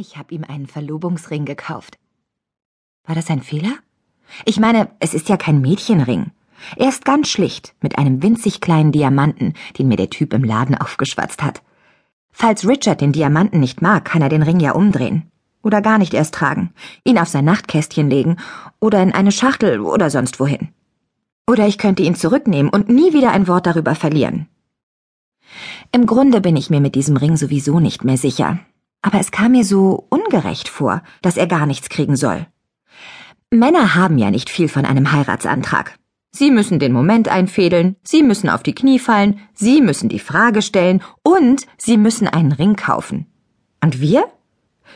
Ich habe ihm einen Verlobungsring gekauft. War das ein Fehler? Ich meine, es ist ja kein Mädchenring. Er ist ganz schlicht, mit einem winzig kleinen Diamanten, den mir der Typ im Laden aufgeschwatzt hat. Falls Richard den Diamanten nicht mag, kann er den Ring ja umdrehen. Oder gar nicht erst tragen, ihn auf sein Nachtkästchen legen oder in eine Schachtel oder sonst wohin. Oder ich könnte ihn zurücknehmen und nie wieder ein Wort darüber verlieren. Im Grunde bin ich mir mit diesem Ring sowieso nicht mehr sicher, aber es kam mir so ungerecht vor, dass er gar nichts kriegen soll. Männer haben ja nicht viel von einem Heiratsantrag. Sie müssen den Moment einfädeln, sie müssen auf die Knie fallen, sie müssen die Frage stellen und sie müssen einen Ring kaufen. Und wir?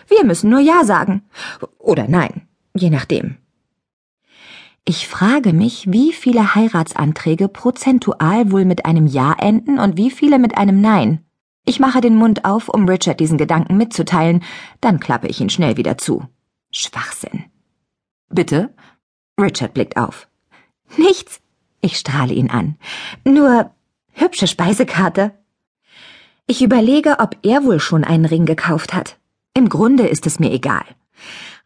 Wir müssen nur Ja sagen. Oder Nein, je nachdem. Ich frage mich, wie viele Heiratsanträge prozentual wohl mit einem Ja enden und wie viele mit einem Nein. Ich mache den Mund auf, um Richard diesen Gedanken mitzuteilen, dann klappe ich ihn schnell wieder zu. Schwachsinn. Bitte? Richard blickt auf. Nichts. Ich strahle ihn an. Nur hübsche Speisekarte. Ich überlege, ob er wohl schon einen Ring gekauft hat. Im Grunde ist es mir egal.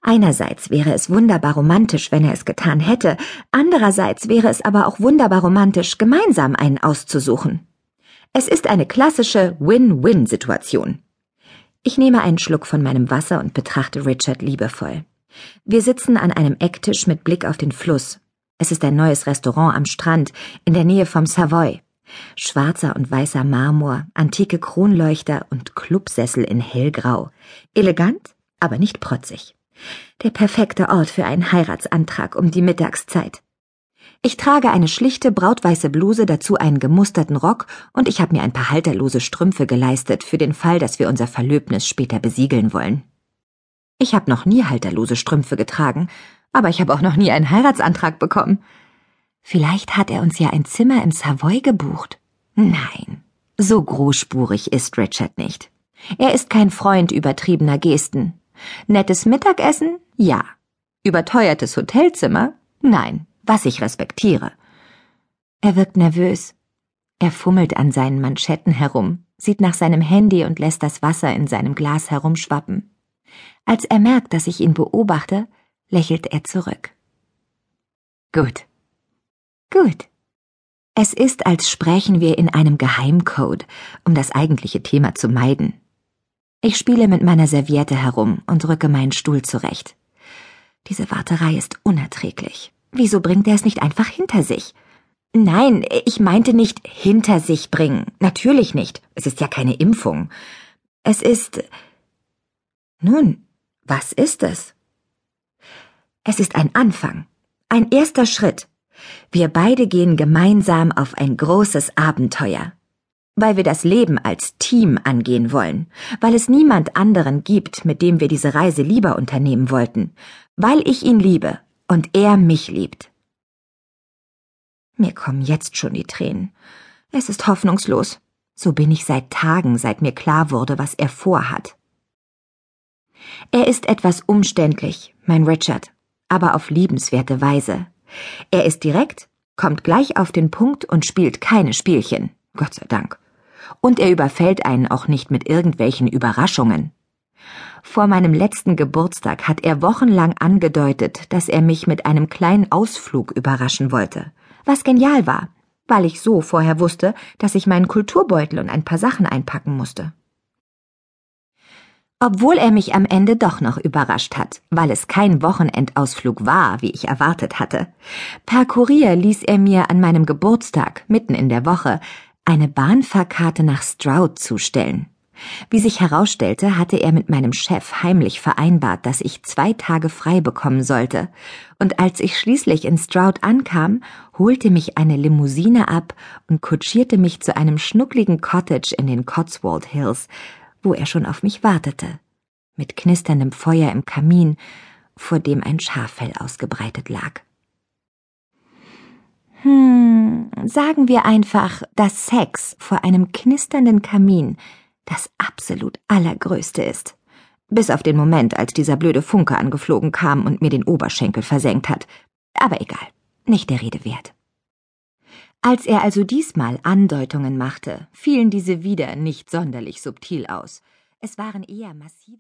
Einerseits wäre es wunderbar romantisch, wenn er es getan hätte, andererseits wäre es aber auch wunderbar romantisch, gemeinsam einen auszusuchen. Es ist eine klassische Win-Win-Situation. Ich nehme einen Schluck von meinem Wasser und betrachte Richard liebevoll. Wir sitzen an einem Ecktisch mit Blick auf den Fluss. Es ist ein neues Restaurant am Strand in der Nähe vom Savoy. Schwarzer und weißer Marmor, antike Kronleuchter und Clubsessel in hellgrau. Elegant, aber nicht protzig. Der perfekte Ort für einen Heiratsantrag um die Mittagszeit. Ich trage eine schlichte brautweiße Bluse, dazu einen gemusterten Rock und ich habe mir ein paar halterlose Strümpfe geleistet für den Fall, dass wir unser Verlöbnis später besiegeln wollen. Ich habe noch nie halterlose Strümpfe getragen, aber ich habe auch noch nie einen Heiratsantrag bekommen. Vielleicht hat er uns ja ein Zimmer im Savoy gebucht. Nein, so großspurig ist Richard nicht. Er ist kein Freund übertriebener Gesten. Nettes Mittagessen? Ja. Überteuertes Hotelzimmer? Nein was ich respektiere. Er wirkt nervös. Er fummelt an seinen Manschetten herum, sieht nach seinem Handy und lässt das Wasser in seinem Glas herumschwappen. Als er merkt, dass ich ihn beobachte, lächelt er zurück. Gut. Gut. Es ist, als sprächen wir in einem Geheimcode, um das eigentliche Thema zu meiden. Ich spiele mit meiner Serviette herum und rücke meinen Stuhl zurecht. Diese Warterei ist unerträglich. Wieso bringt er es nicht einfach hinter sich? Nein, ich meinte nicht hinter sich bringen. Natürlich nicht. Es ist ja keine Impfung. Es ist. Nun, was ist es? Es ist ein Anfang. Ein erster Schritt. Wir beide gehen gemeinsam auf ein großes Abenteuer. Weil wir das Leben als Team angehen wollen, weil es niemand anderen gibt, mit dem wir diese Reise lieber unternehmen wollten, weil ich ihn liebe und er mich liebt. Mir kommen jetzt schon die Tränen. Es ist hoffnungslos. So bin ich seit Tagen, seit mir klar wurde, was er vorhat. Er ist etwas umständlich, mein Richard, aber auf liebenswerte Weise. Er ist direkt, kommt gleich auf den Punkt und spielt keine Spielchen, Gott sei Dank. Und er überfällt einen auch nicht mit irgendwelchen Überraschungen. Vor meinem letzten Geburtstag hat er wochenlang angedeutet, dass er mich mit einem kleinen Ausflug überraschen wollte, was genial war, weil ich so vorher wusste, dass ich meinen Kulturbeutel und ein paar Sachen einpacken musste. Obwohl er mich am Ende doch noch überrascht hat, weil es kein Wochenendausflug war, wie ich erwartet hatte. Per Kurier ließ er mir an meinem Geburtstag, mitten in der Woche, eine Bahnfahrkarte nach Stroud zustellen. Wie sich herausstellte, hatte er mit meinem Chef heimlich vereinbart, dass ich zwei Tage frei bekommen sollte, und als ich schließlich in Stroud ankam, holte mich eine Limousine ab und kutschierte mich zu einem schnuckligen Cottage in den Cotswold Hills, wo er schon auf mich wartete, mit knisterndem Feuer im Kamin, vor dem ein Schaffell ausgebreitet lag. Hm, sagen wir einfach, dass Sex vor einem knisternden Kamin das absolut allergrößte ist. Bis auf den Moment, als dieser blöde Funke angeflogen kam und mir den Oberschenkel versenkt hat. Aber egal, nicht der Rede wert. Als er also diesmal Andeutungen machte, fielen diese wieder nicht sonderlich subtil aus. Es waren eher massive